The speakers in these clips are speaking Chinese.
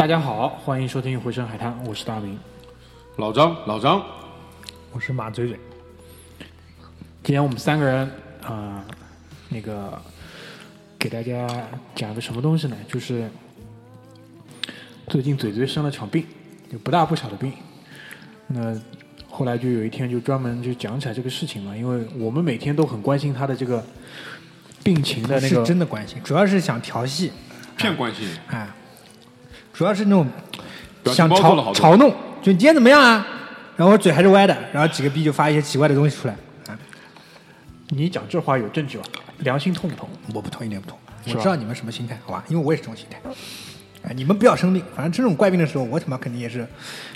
大家好，欢迎收听《回声海滩》，我是大明。老张，老张，我是马嘴嘴。今天我们三个人啊、那个给大家讲个什么东西呢？就是最近嘴嘴生了场病，就不大不小的病。那后来就有一天就专门就讲起来这个事情嘛，因为我们每天都很关心他的这个病情的那是个真的关心，主要是想调戏，骗关系，哎，主要是那种想嘲嘲弄，就你今天怎么样啊？然后我嘴还是歪的，然后几个逼就发一些奇怪的东西出来。啊，你讲这话有证据吧？良心痛不痛？我不同，一点不同。是吧我知道你们什么心态，好吧？因为我也是这种心态。哎，你们不要生病，反正这种怪病的时候，我他妈肯定也是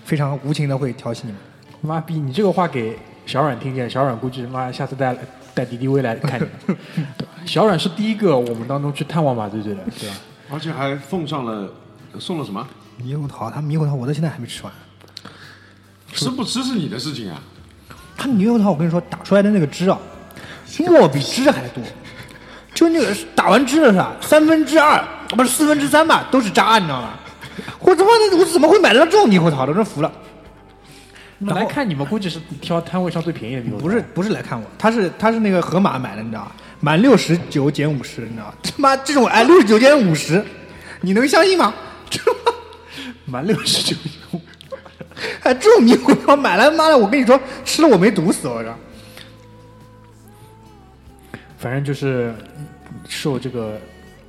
非常无情的会调戏你们。妈逼！你这个话给小阮听见，小阮估计妈下次带带敌敌威来看你。小阮是第一个我们当中去探望马队队的，对吧？而且还奉上了送了什么？猕猴桃，他猕猴桃我到现在还没吃完。吃不吃是你的事情啊。他猕猴桃，我跟你说，打出来的那个汁啊，沫比汁还多。就那个打完汁了是吧？三分之二不是四分之三吧，都是渣，你知道吗？我他妈的，我怎么会买得到这种猕猴桃的？真服了。然后来看你们估计是挑摊位上最便宜的猕猴桃不是不是来看我，他是他是那个盒马买的，你知道吗？满六十九减五十，你知道吗？他妈这种哎六十九减五十，你能相信吗？这 满六十九，哎这种猕猴桃买来妈的，我跟你说吃了我没毒死我这。反正就是受这个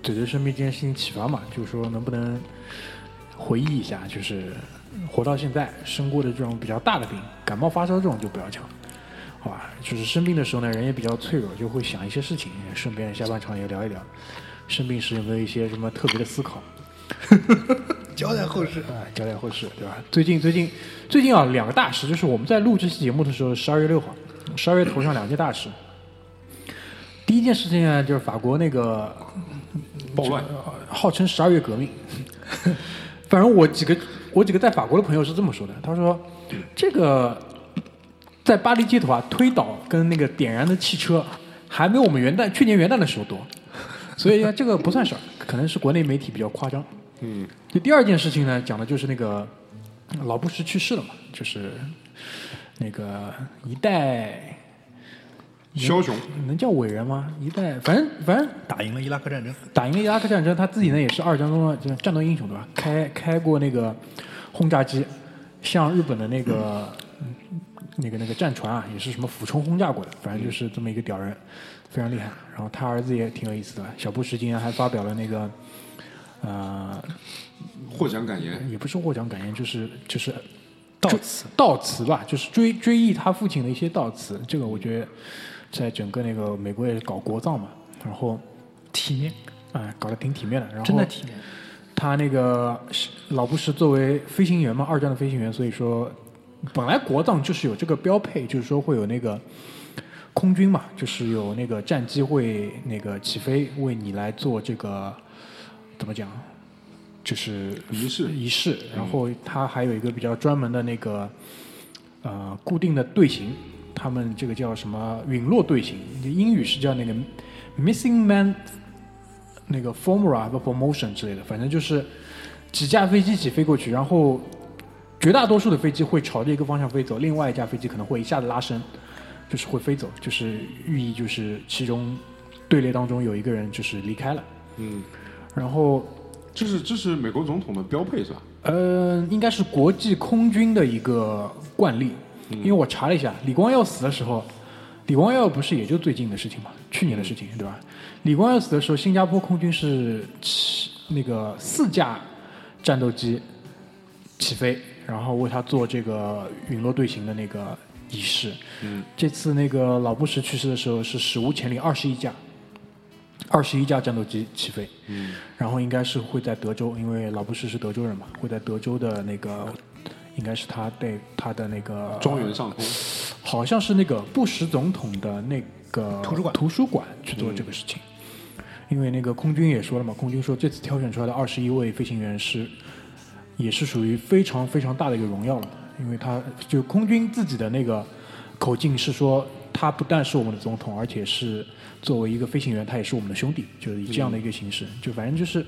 嘴嘴生病这件事情启发嘛，就是说能不能回忆一下，就是活到现在生过的这种比较大的病，感冒发烧这种就不要讲，好吧？就是生病的时候呢，人也比较脆弱，就会想一些事情，顺便下半场也聊一聊，生病时有没有一些什么特别的思考。交代后事。啊，交代后事，对吧？最近最近最近啊，两个大事，就是我们在录这期节目的时候，十二月六号，十二月头上两件大事。第一件事情呢，就是法国那个暴乱，呃号称十二月革命。反正我几个我几个在法国的朋友是这么说的，他说这个在巴黎街头啊，推倒跟那个点燃的汽车还没有我们元旦去年元旦的时候多，所以呢这个不算事儿，可能是国内媒体比较夸张。嗯，就第二件事情呢，讲的就是那个老布什去世了嘛，就是那个一代枭雄，能叫伟人吗？一代反正反正打赢了伊拉克战争，打赢了伊拉克战争，他自己呢也是二战中的这个战斗英雄，对吧？开开过那个轰炸机，向日本的那个、嗯那个那个战船啊，也是什么俯冲轰炸过的，反正就是这么一个屌人，非常厉害。然后他儿子也挺有意思的，小布什今年还发表了那个呃，获奖感言，也不是获奖感言，就是就是悼词悼词吧，就是追追忆他父亲的一些悼词。这个我觉得在整个那个美国也搞国葬嘛，然后体面，啊、搞得挺体面的。然后真的体面。他那个是老布什作为飞行员嘛，二战的飞行员，所以说本来国葬就是有这个标配，就是说会有那个空军嘛，就是有那个战机会那个起飞为你来做这个怎么讲，就是仪式。仪式。然后它还有一个比较专门的那个呃固定的队形，他们这个叫什么陨落队形，英语是叫那个 missing man 那个 formula 和 promotion 之类的，反正就是几架飞机一起飞过去，然后绝大多数的飞机会朝着一个方向飞走，另外一架飞机可能会一下子拉升，就是会飞走，就是寓意就是其中队列当中有一个人就是离开了，嗯，然后这是这是美国总统的标配是吧？呃，应该是国际空军的一个惯例，因为我查了一下，李光耀死的时候，李光耀不是也就最近的事情嘛，去年的事情，对吧？李光耀死的时候，新加坡空军是起那个四架战斗机起飞，然后为他做这个陨落队形的那个仪式。嗯，这次那个老布什去世的时候是史无前例，二十一架，二十一架战斗机起飞。嗯，然后应该是会在德州，因为老布什是德州人嘛，会在德州的那个，应该是他对他的那个庄园上空，好像是那个布什总统的那个图书馆图书馆去做这个事情。因为那个空军也说了嘛，空军说这次挑选出来的二十一位飞行员是，也是属于非常非常大的一个荣耀了，因为他就空军自己的那个口径是说，他不但是我们的总统，而且是作为一个飞行员，他也是我们的兄弟，就是以这样的一个形式，就反正就是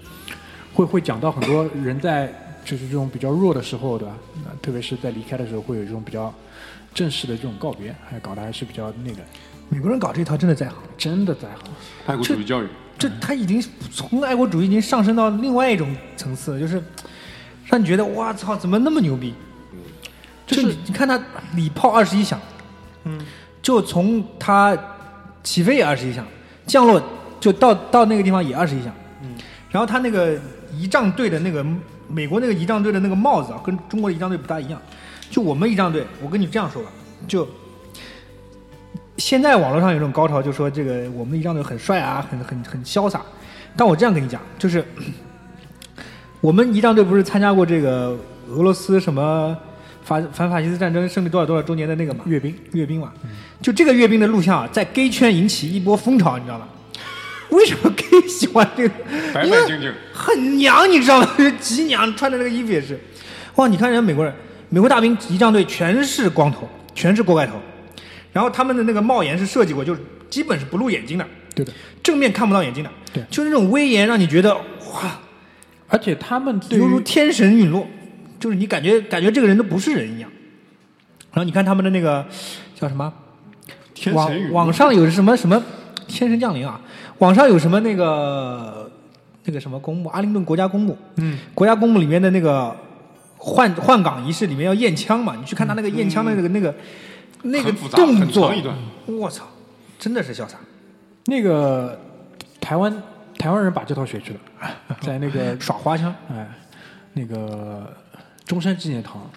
会会讲到很多人在就是这种比较弱的时候，对吧？那特别是在离开的时候，会有这种比较正式的这种告别，还搞得还是比较那个，美国人搞这套真的在行，真的在行。爱国主义教育，这他已经从爱国主义已经上升到另外一种层次了，就是让你觉得哇操，怎么那么牛逼？就是你你看他礼炮二十一响，嗯，就从他起飞也二十一项，降落就到到那个地方也二十一项，嗯，然后他那个仪仗队的那个美国那个仪仗队的那个帽子啊，跟中国的仪仗队不大一样。就我们仪仗队，我跟你这样说吧，就现在网络上有种高潮，就说这个我们仪仗队很帅啊，很很很潇洒。但我这样跟你讲，就是我们仪仗队不是参加过这个俄罗斯什么法反法西斯战争胜利多少多少周年的那个嘛阅兵，阅兵嘛，就这个阅兵的录像啊，在 gay 圈引起一波风潮，你知道吗？为什么 gay 喜欢这个？白因为白净净，很娘，你知道吗？极娘，穿的那个衣服也是。哇，你看人家美国人，美国大兵仪仗队全是光头，全是锅盖头，然后他们的那个帽檐是设计过，就是基本是不露眼睛的，对的。正面看不到眼睛的，对就是那种威严，让你觉得哇，而且他们对犹如天神陨落，就是你感觉感觉这个人都不是人一样。然后你看他们的那个叫什么？网网上有什么什么天神降临啊？网上有什么那个那个什么公墓？阿灵顿国家公墓，嗯，国家公墓里面的那个换换岗仪式里面要验枪嘛？你去看他那个验枪的那个、那个那个动作我操，真的是潇洒，那个台湾台湾人把这套学去了，在那个 耍花枪，哎那个中山纪念堂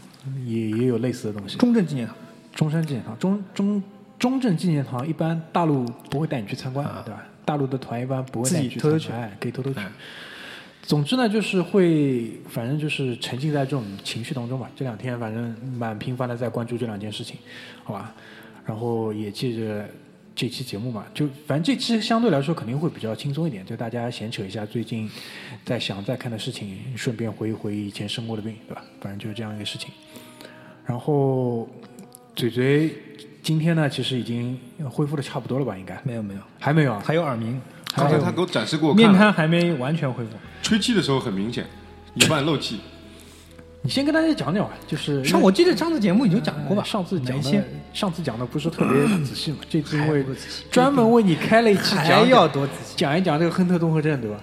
也也有类似的东西。中正纪念堂。中山纪念堂，中中中正纪念堂一般大陆不会带你去参观，对吧？大陆的团一般不会带你去偷偷参观，哎，可以偷偷去。总之呢，就是会，反正就是沉浸在这种情绪当中吧。这两天反正蛮频繁的在关注这两件事情，好吧？然后也借着这期节目嘛，就反正这期相对来说肯定会比较轻松一点，就大家闲扯一下最近在想在看的事情，顺便回忆回忆以前生过的病，对吧？反正就是这样一个事情。然后嘴嘴今天呢，其实已经恢复的差不多了吧？应该没有没有，还没有啊？还有耳鸣，刚才他给我展示给我面，瘫还没完全恢复。吹气的时候很明显，一半漏气。你先跟大家讲讲吧，就是上我记得上次节目已经讲过吧？上次讲的上次讲的不是特别仔细嘛，这次因为专门为你开了一期还讲要多仔细。讲一讲这个亨特综合症，对吧？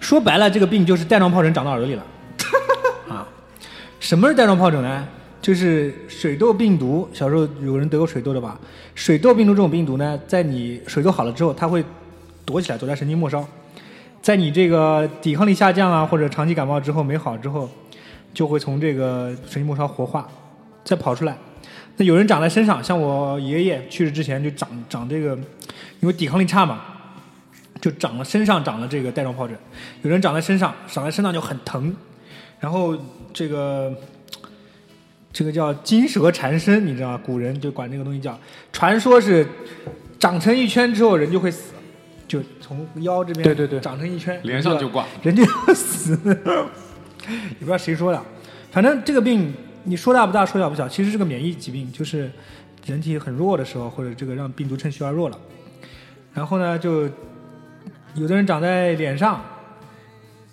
说白了，这个病就是带状疱疹长到耳朵里了。啊，什么是带状疱疹呢？就是水痘病毒。小时候有人得过水痘的吧？水痘病毒这种病毒呢，在你水痘好了之后，它会躲起来，躲在神经末梢。在你这个抵抗力下降啊，或者长期感冒之后没好之后，就会从这个神经末梢活化，再跑出来。那有人长在身上，像我爷爷去世之前就长长这个，因为抵抗力差嘛，就长了身上长了这个带状疱疹。有人长在身上，长在身上就很疼，然后这个这个叫金蛇缠身，你知道吗？古人就管这个东西叫，传说是长成一圈之后人就会死，就从腰这边对对对长成一圈，连上就挂。人就要 死，也不知道谁说的，反正这个病你说大不大，说小不小，其实是个免疫疾病，就是人体很弱的时候，或者这个让病毒趁虚而入了，然后呢，就有的人长在脸上，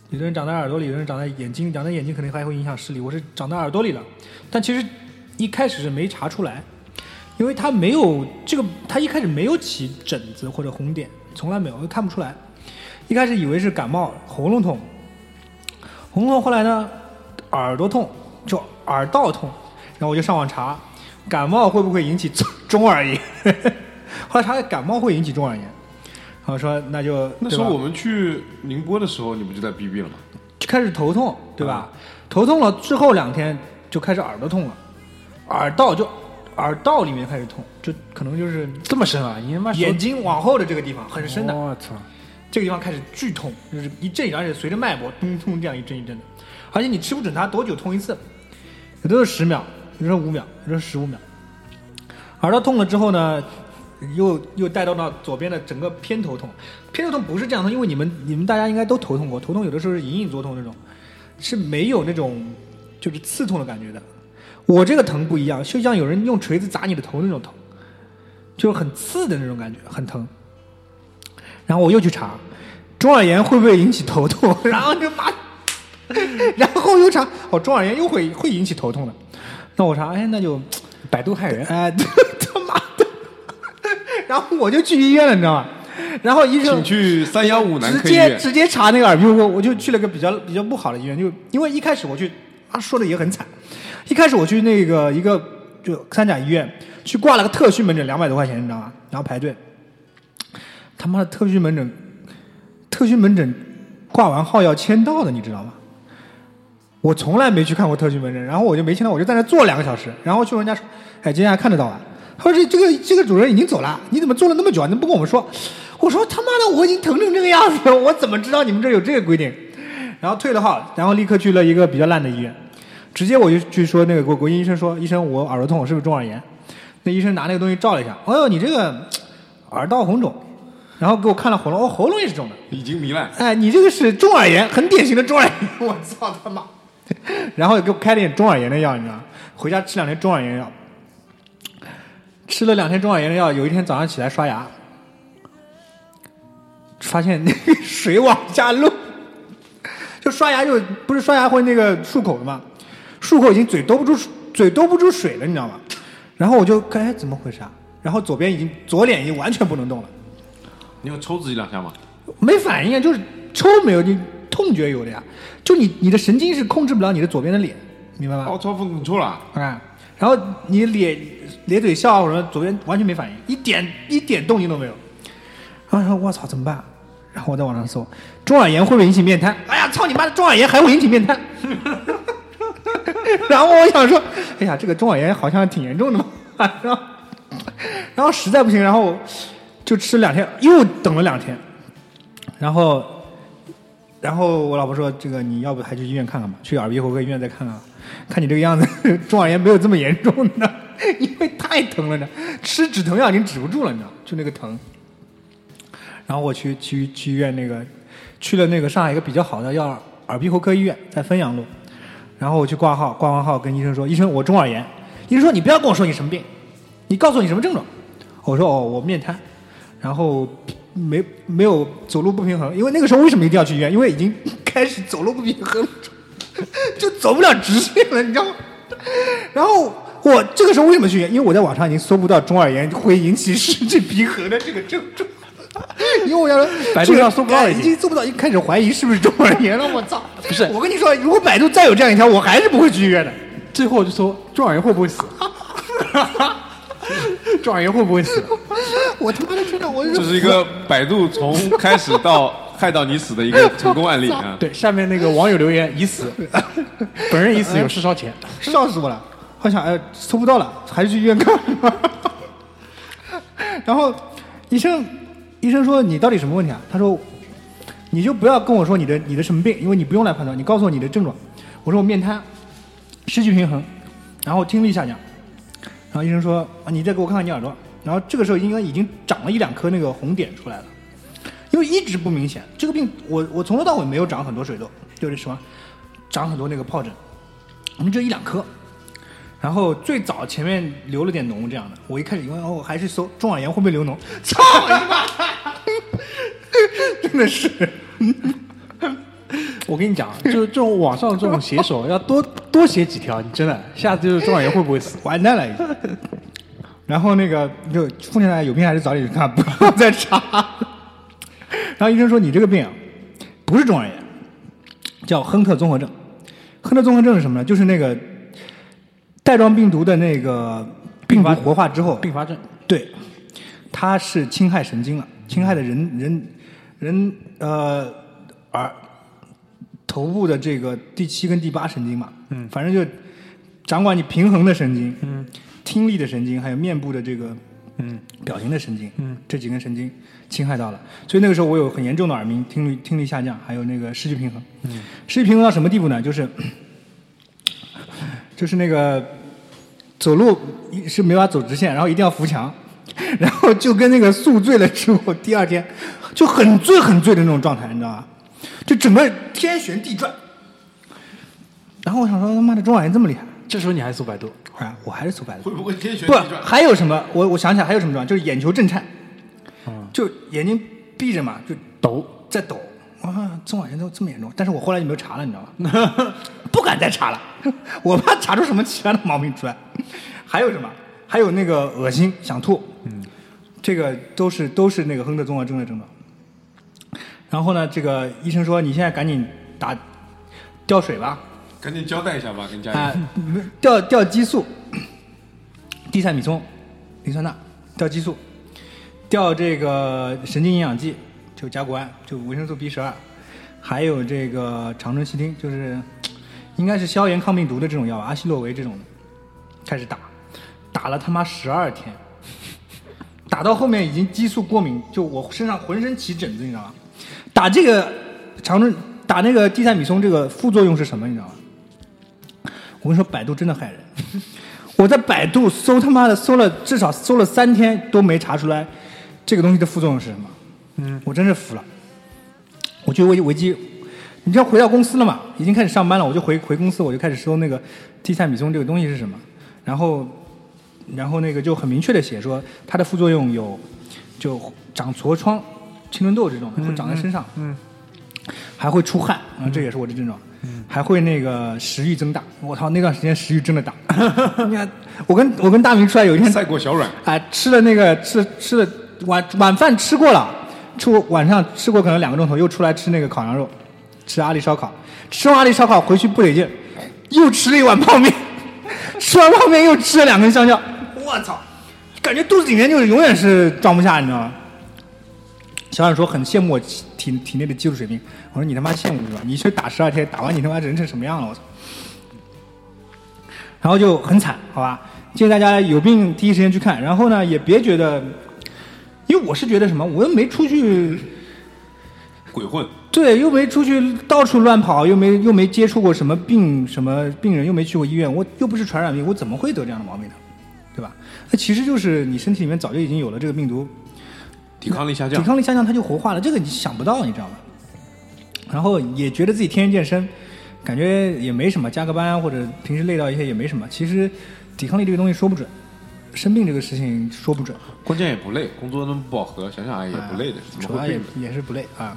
有的人长在耳朵里，有的人长在眼睛，长在眼睛肯定还会影响视力。我是长在耳朵里了，但其实一开始是没查出来，因为他没有这个，他一开始没有起疹子或者红点，从来没有，看不出来。一开始以为是感冒、喉咙痛，喉咙痛，后来呢，耳朵痛，就耳道痛，然后我就上网查，感冒会不会引起中中耳炎？后来查感冒会引起中耳炎，然后说那就那时候我们去宁波的时候，你不就在逼逼了吗？就开始头痛，对吧？头痛了之后两天就开始耳朵痛了，耳道就耳道里面开始痛，就可能就是这么深啊？你他妈眼睛往后的这个地方很深的，我操！这个地方开始剧痛，就是一阵，而且随着脉搏咚咚这样一阵一阵的，而且你吃不准它多久痛一次，有的是十秒，有的是五秒，有的是十五秒。耳朵痛了之后呢，又又带动到左边的整个偏头痛，偏头痛不是这样痛，因为你们你们大家应该都头痛过，头痛有的时候是隐隐作痛那种，是没有那种就是刺痛的感觉的。我这个疼不一样，就像有人用锤子砸你的头那种疼，就是很刺的那种感觉，很疼。然后我又去查，中耳炎会不会引起头痛？然后就妈 然后又查哦，中耳炎又会会引起头痛的，那我查哎那就百度害人，哎 他妈的，然后我就去医院了，你知道吗？然后医生请去三幺五男直。接直接查那个耳鼻喉科，我就去了个比较比较不好的医院，就因为一开始我去啊说的也很惨，一开始我去那个一个就三甲医院去挂了个特需门诊，两百多块钱，你知道吗？然后排队，他妈的特需门诊，特需门诊挂完号要签到的，你知道吗？我从来没去看过特需门诊，然后我就没签到，我就在那坐两个小时，然后去问人家说，哎，今天还看得到啊？他说这这个这个主任已经走了，你怎么坐了那么久啊？你怎么不跟我们说？我说他妈的，我已经疼成这个样子了，我怎么知道你们这有这个规定？然后退了号，然后立刻去了一个比较烂的医院，直接我就去说那个国国医医生说，医生我耳朵痛，是不是中耳炎？那医生拿那个东西照了一下，哎呦你这个耳道红肿，然后给我看了喉咙，哦喉咙也是肿的，已经糜烂，哎，你这个是中耳炎，很典型的中耳炎。我操他妈！然后给我开了点中耳炎的药，你知道吗？回家吃两天中耳炎药，吃了两天中耳炎的药，有一天早上起来刷牙，发现那 个水往下漏，就刷牙就不是刷牙会那个漱口的嘛，漱口已经嘴兜不住嘴兜不住水了，你知道吗？然后我就看哎怎么回事啊？然后左边已经左脸已经完全不能动了。你有抽自己两下吗？没反应啊，就是抽没有，你痛觉有的呀。就你你的神经是控制不了你的左边的脸，明白吗？哦，超风你抽了，啊，然后你咧咧嘴笑或者左边完全没反应，一点一点动静都没有。然后说我操怎么办？然后我在网上搜中耳炎会不会引起面瘫？哎呀操你妈的中耳炎还会引起面瘫？然后我想说，哎呀这个中耳炎好像挺严重的嘛。然后然后实在不行，然后就吃两天，又等了两天，然后然后我老婆说：“这个你要不还去医院看看吧，去耳鼻喉科医院再看看，看你这个样子，中耳炎没有这么严重的，因为太疼了呢，吃止疼药已经止不住了，你知道，就那个疼。然后我去去去医院那个去了那个上海一个比较好的药耳鼻喉科医院，在汾阳路。然后我去挂号，挂完号跟医生说：“医生，我中耳炎。”医生说：“你不要跟我说你什么病，你告诉我你什么症状。”我说：“哦，我面瘫。”然后没没有走路不平衡，因为那个时候为什么一定要去医院？因为已经 开始走路不平衡了，就走不了直线了，你知道吗？然后我这个时候为什么去医院？因为我在网上已经搜不到中耳炎会引起失去平衡的这个症状。因为我要，百度上搜不到哎已经搜不到，已经开始怀疑是不是中耳炎了。我操！不是我跟你说，如果百度再有这样一条，我还是不会去医院的。最后就说中耳炎会不会死？中耳炎会不会死？我他妈的真的，我这是一个百度从开始到害到你死的一个成功案例啊！对，下面那个网友留言已死，本人已死，有事烧钱。笑死我了！我想，哎，搜不到了，还是去医院看。然后医生，医生说你到底什么问题啊？他说，你就不要跟我说你的你的什么病，因为你不用来判断，你告诉我你的症状。我说我面瘫，失去平衡，然后听力下降。然后医生说啊，你再给我看看你耳朵。然后这个时候应该已经长了一两颗那个红点出来了，因为一直不明显。这个病我我从头到尾没有长很多水痘，就是什么长很多那个疱疹，我们就一两颗。然后最早前面流了点脓这样的，我一开始因为哦，还是搜中耳炎会不会流脓，操你妈！真的是，我跟你讲，就是这种网上这种写手要多多写几条，你真的下次就是中耳炎会不会死？完蛋了已经。然后那个就奉劝大家有病还是早点去看，不要再查。然后医生说你这个病啊，不是中耳炎，叫亨特综合症。亨特综合症是什么呢？就是那个带状病毒的那个病毒活化之后，并发症。对，它是侵害神经了，侵害的人人人呃耳头部的这个第七跟第八神经嘛，嗯，反正就掌管你平衡的神经，嗯，听力的神经，还有面部的这个嗯。表情的神经，嗯，这几根神经侵害到了，所以那个时候我有很严重的耳鸣，听力听力下降，还有那个失去平衡，嗯，失去平衡到什么地步呢？就是就是那个走路是没法走直线，然后一定要扶墙，然后就跟那个宿醉了之后，第二天就很醉很醉的那种状态，你知道吧？就整个天旋地转。然后我想说，他妈的中耳炎这么厉害，这时候你还搜百度？啊，我还是搜百度。会不会天旋地转？，还有什么？我我想起来还有什么状况，就是眼球震颤，就眼睛闭着嘛，就抖，在抖啊，中耳炎都这么严重，但是我后来就没有查了，你知道吗？不敢再查了，我怕查出什么其他的毛病出来。还有什么？还有那个恶心、想吐，嗯，这个都是都是那个亨特综合征的症状。然后呢，这个医生说你现在赶紧打吊水吧，赶紧交代一下吧，跟家啊人。，调调激素，地塞米松、磷酸钠，吊激素，吊这个神经营养剂，就甲钴胺，就维生素 B 十二，还有这个长春西汀，就是应该是消炎抗病毒的这种药，阿昔洛韦这种的，开始打，打了他妈十二天，打到后面已经激素过敏，就我身上浑身起疹子，你知道吗？打这个长春打那个地塞米松，这个副作用是什么？你知道吗？我跟你说，百度真的害人。我在百度搜他妈的搜了至少搜了三天都没查出来这个东西的副作用是什么。嗯，我真是服了。我去维维基，你知道回到公司了嘛？已经开始上班了，我就回回公司，我就开始搜那个地塞米松这个东西是什么。然后，然后那个就很明确的写说它的副作用有就长痤疮、青春痘这种会长在身上。嗯还会出汗啊，这也是我的症状。还会那个食欲增大，我操，那段时间食欲真的大。你看，我跟我跟大明出来有一天，赛过小软，哎，吃了那个吃吃了晚晚饭吃过了，出晚上吃过可能两个钟头，又出来吃那个烤羊肉，吃阿里烧烤，吃完阿里烧烤回去不得劲，又吃了一碗泡面，吃完泡面又吃了两根香蕉，我操，感觉肚子里面就是永远是装不下，你知道吗？小冉说很羡慕我体体体内的技术水平，我说你他妈羡慕是吧？你去打十二天，打完你他妈人成什么样了？我操！然后就很惨，好吧？建议大家有病第一时间去看，然后呢也别觉得，因为我是觉得什么，我又没出去，鬼混，对，又没出去到处乱跑，又没又没接触过什么病什么病人，又没去过医院，我又不是传染病，我怎么会得这样的毛病呢？对吧？那其实就是你身体里面早就已经有了这个病毒，抵抗力下降抵。抗力下降，它就活化了，这个你想不到，你知道吗？然后也觉得自己天天健身，感觉也没什么，加个班或者平时累到一些也没什么。其实抵抗力这个东西说不准，生病这个事情说不准，关键也不累，工作那么不饱和，想想哎也不累的，怎么会病呢？也是不累啊。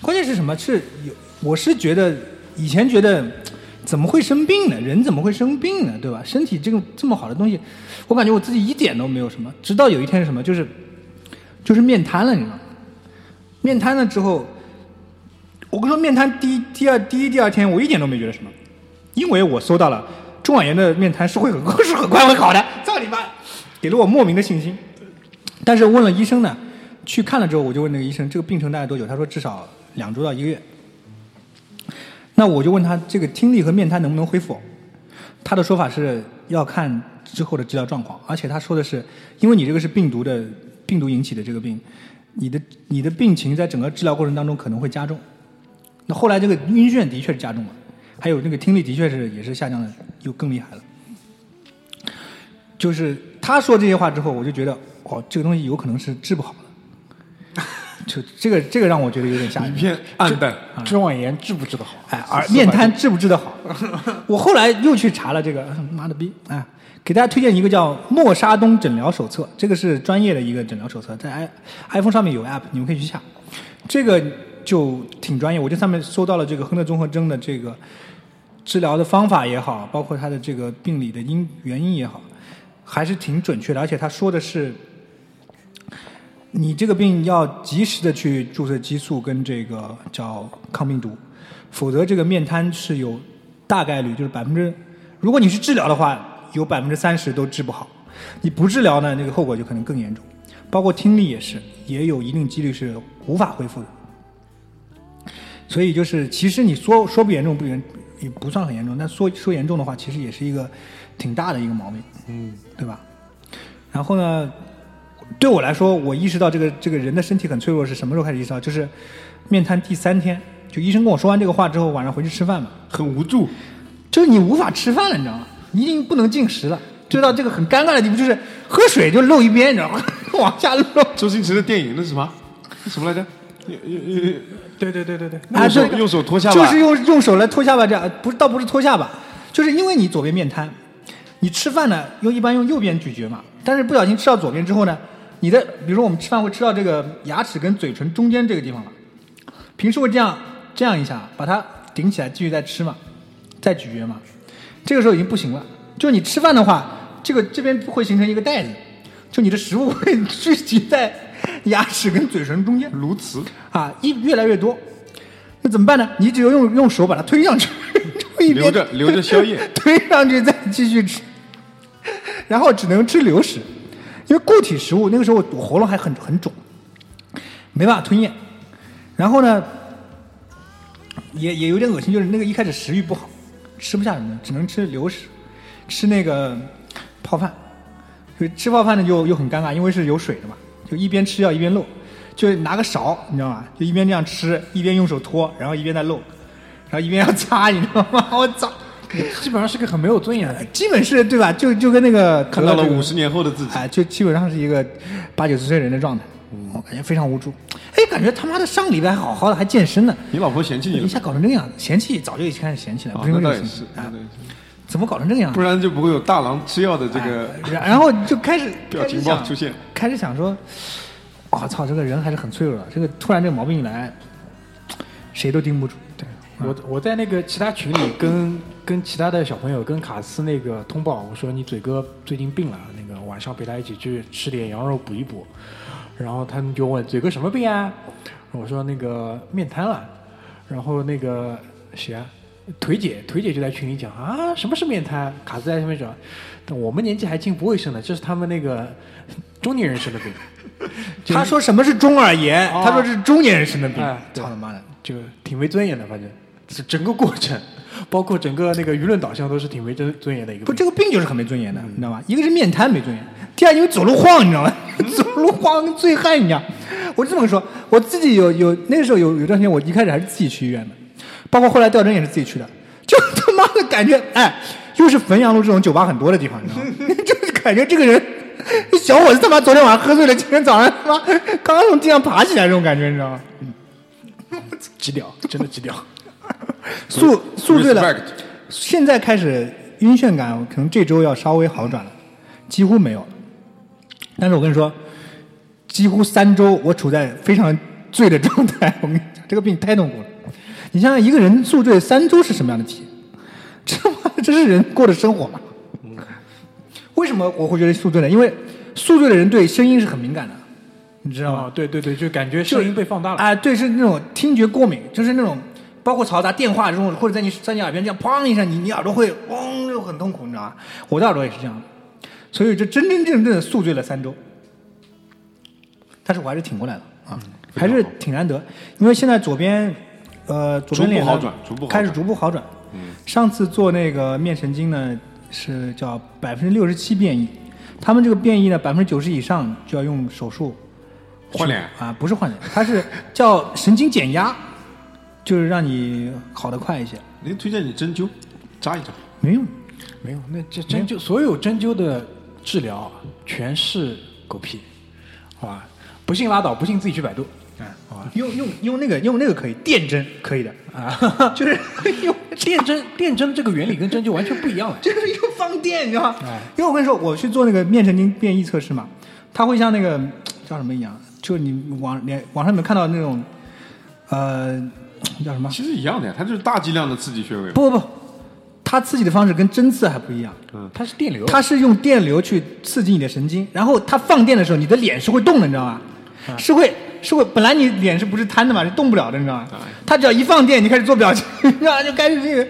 关键是什么？是有，我是觉得以前觉得怎么会生病呢？人怎么会生病呢？对吧？身体这个这么好的东西，我感觉我自己一点都没有什么。直到有一天是什么？就是就是面瘫了，你知道吗？面瘫了之后，我跟你说，面瘫第一、第二、第一、第二天，我一点都没觉得什么，因为我搜到了中耳炎的面瘫是会很是很快会好的，操你妈，给了我莫名的信心。但是问了医生呢，去看了之后，我就问那个医生，这个病程大概多久？他说至少两周到一个月。那我就问他，这个听力和面瘫能不能恢复？他的说法是要看之后的治疗状况，而且他说的是，因为你这个是病毒的病毒引起的这个病，你的你的病情在整个治疗过程当中可能会加重。那后来这个晕眩的确是加重了，还有那个听力的确是也是下降的，又更厉害了。就是他说这些话之后，我就觉得，哦，这个东西有可能是治不好。就这个这个让我觉得有点吓人一。片暗淡，中耳炎治不治得好？哎，而面瘫治不治得好？我后来又去查了这个，妈的逼！哎，给大家推荐一个叫默沙东诊疗手册，这个是专业的一个诊疗手册，在 i iPhone 上面有 app，你们可以去下。这个就挺专业，我这上面搜到了这个亨特综合征的这个治疗的方法也好，包括他的这个病理的因原因也好，还是挺准确的，而且他说的是。你这个病要及时的去注射激素跟这个叫抗病毒，否则这个面瘫是有大概率就是百分之，如果你是治疗的话，有百分之三十都治不好；你不治疗呢，那个后果就可能更严重。包括听力也是，也有一定几率是无法恢复的。所以就是，其实你说说不严重不严也不算很严重，但说说严重的话，其实也是一个挺大的一个毛病，嗯，对吧？然后呢，对我来说，我意识到这个这个人的身体很脆弱是什么时候开始意识到？就是面瘫第三天，就医生跟我说完这个话之后，晚上回去吃饭嘛，很无助。就是你无法吃饭了，你知道吗？你已经不能进食了，就到这个很尴尬的地步，就是喝水就漏一边，你知道吗？往下漏。周星驰的电影那是什么？那什么来着？对对对对对，用手用手托下巴，就是用用手来托下巴，这样不是倒不是托下巴，就是因为你左边面瘫，你吃饭呢用一般用右边咀嚼嘛，但是不小心吃到左边之后呢，你的比如说我们吃饭会吃到这个牙齿跟嘴唇中间这个地方了，平时会这样这样一下，把它顶起来继续再吃嘛，再咀嚼嘛。这个时候已经不行了，就是你吃饭的话，这个这边会形成一个袋子，就你的食物会聚集在牙齿跟嘴唇中间鸬鹚，啊，一越来越多。那怎么办呢？你只有用用手把它推上去，推一边留着留着宵夜。推上去再继续吃，然后只能吃流食，因为固体食物那个时候我喉咙还很很肿，没办法吞咽。然后呢，也也有点恶心，就是那个一开始食欲不好，吃不下什么，只能吃流食，吃那个泡饭。就吃泡饭呢就又很尴尬，因为是有水的嘛，就一边吃要一边漏，就拿个勺，你知道吗？就一边这样吃，一边用手托，然后一边在漏，然后一边要擦，你知道吗？我操！基本上是个很没有尊严的。基本是对吧？就就跟那个看到了这个五十年后的自己，哎，就基本上是一个八九十岁人的状态，我感觉非常无助。哎，感觉他妈的上礼拜还好好的还健身呢，你老婆嫌弃你了一下搞成这个样子，嫌弃早就已经开始嫌弃了，啊不是因为那倒也是这个怎么搞成这个样子不？然就不会有大郎吃药的这个哎然然后就开始 表情包出现。开始想说，我操，这个人还是很脆弱的，这个突然这个毛病一来，谁都盯不住。对，我我在那个其他群里跟跟其他的小朋友跟卡斯那个通报，我说你嘴哥最近病了，那个晚上陪他一起去吃点羊肉补一补。然后他们就问嘴哥什么病啊？我说那个面瘫了。然后那个谁啊，腿姐腿姐就在群里讲啊，什么是面瘫？卡斯在上面讲，我们年纪还轻不会生的，这是他们那个中年人生的病。他说什么是中耳炎？哦他说是中年人生的病。操他妈的！就挺没尊严的，反正是整个过程，包括整个那个舆论导向都是挺没尊尊严的一个不，这个病就是很没尊严的，你知道吗？一个是面瘫没尊严，第二因为走路晃，你知道吗？走路晃跟醉汉一样。我这么说，我自己有有那个时候有有段时间，我一开始还是自己去医院的，包括后来吊针也是自己去的，就他妈的感觉，哎，又是汾阳路这种酒吧很多的地方，你知道吗？就是感觉这个人，小伙子他妈昨天晚上喝醉了，今天早上他妈刚刚从地上爬起来，这种感觉，你知道吗？嗯 极屌，真的极屌。宿宿醉了现在开始晕眩感，可能这周要稍微好转了，几乎没有了。但是我跟你说，几乎三周我处在非常醉的状态。我跟你讲，这个病太痛苦了。你想想，一个人宿醉三周是什么样的体验？这妈的这是人过的生活吗？为什么我会觉得宿醉呢？因为宿醉的人对声音是很敏感的，你知道吗？哦，对对对，就感觉声音被放大了。啊、对，是那种听觉过敏，就是那种包括嘈杂电话这种，或者在你在你耳边这样砰一下，你你耳朵会嗡就很痛苦，你知道吗？我的耳朵也是这样。的，所以这真真正正的宿醉了三周，但是我还是挺过来了啊，还是挺难得，因为现在左边呃左边脸呢逐步好转逐步开始逐步好转。上次做那个面神经呢是叫百分之六十七变异，他们这个变异呢百分之九十以上就要用手术换脸。啊，不是换脸，它是叫神经减压，就是让你好的快一些。您推荐你针灸扎一扎，没用，没用，那这针灸所有针灸的治疗全是狗屁，好吧？不信拉倒，不信自己去百度。啊，用用用那个用那个可以，电针可以的啊，就是 用电针电针这个原理跟针灸完全不一样了。就是用放电，你知道吗？哎因为我跟你说，我去做那个面神经变异测试嘛，它会像那个叫什么一样，就是你网连网上面看到那种，呃，叫什么？其实一样的呀，它就是大剂量的刺激穴位。不不不，它刺激的方式跟针刺还不一样。嗯它是电流，它是用电流去刺激你的神经，然后它放电的时候，你的脸是会动的，你知道吗？是会是会，本来你脸是不是瘫的嘛，是动不了的，你知道吗？它只要一放电，你开始做表情，你知道吗？就开始这个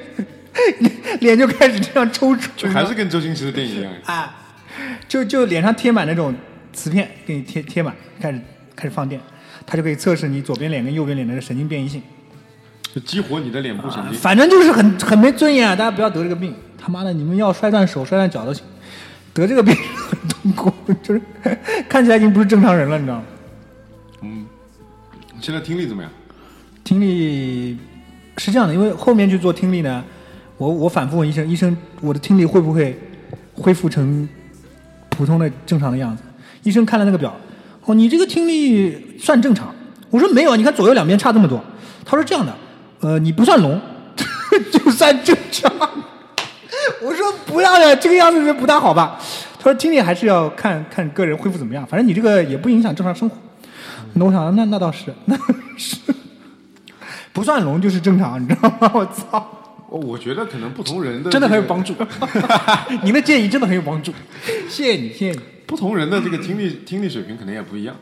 脸就开始这样抽搐，就还是跟周星驰的电影一样，啊，就就脸上贴满那种磁片，给你贴贴满，开始开始放电，它就可以测试你左边脸跟右边脸的神经变异性。就激活你的脸部神经。反正就是很很没尊严啊！大家不要得这个病，他妈的，你们要摔断手、摔断脚都行，得这个病 很痛苦，就是 看起来已经不是正常人了，你知道吗？嗯，现在听力怎么样？听力是这样的，因为后面去做听力呢，我我反复问医生，医生我的听力会不会恢复成普通的正常的样子？医生看了那个表，哦，你这个听力算正常。我说没有，你看左右两边差这么多。他说这样的，呃，你不算聋，就算正常。我说不要的，这个样子是不大好吧？他说听力还是要看看个人恢复怎么样，反正你这个也不影响正常生活。那我想，那那倒是，那是。不算聋就是正常，你知道吗？我操！哦我觉得可能不同人的真的很有这个帮助。您的建议真的很有帮助。谢谢你，谢谢你。不同人的这个听力听力水平可能也不一样，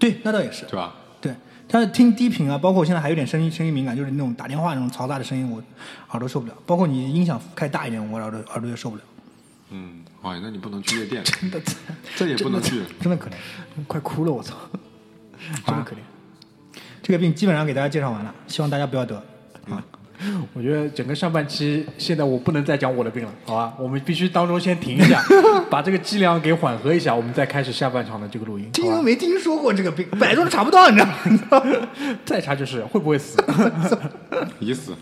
对，那倒也是。对吧？对，他听低频啊，包括我现在还有点声音声音敏感，就是那种打电话那种嘈杂的声音，我耳朵受不了。包括你音响开大一点，我耳朵耳朵也受不了。嗯，哎，那你不能去夜店，真的，这也不能去。真的可怜，快哭了，我操！真的可怜。这个病基本上给大家介绍完了，希望大家不要得啊。我觉得整个上半期，现在我不能再讲我的病了，好吧？我们必须当中先停一下，把这个剂量给缓和一下，我们再开始下半场的这个录音。听都没听说过这个病，百度都查不到，你知道吗？再查就是会不会死？已死。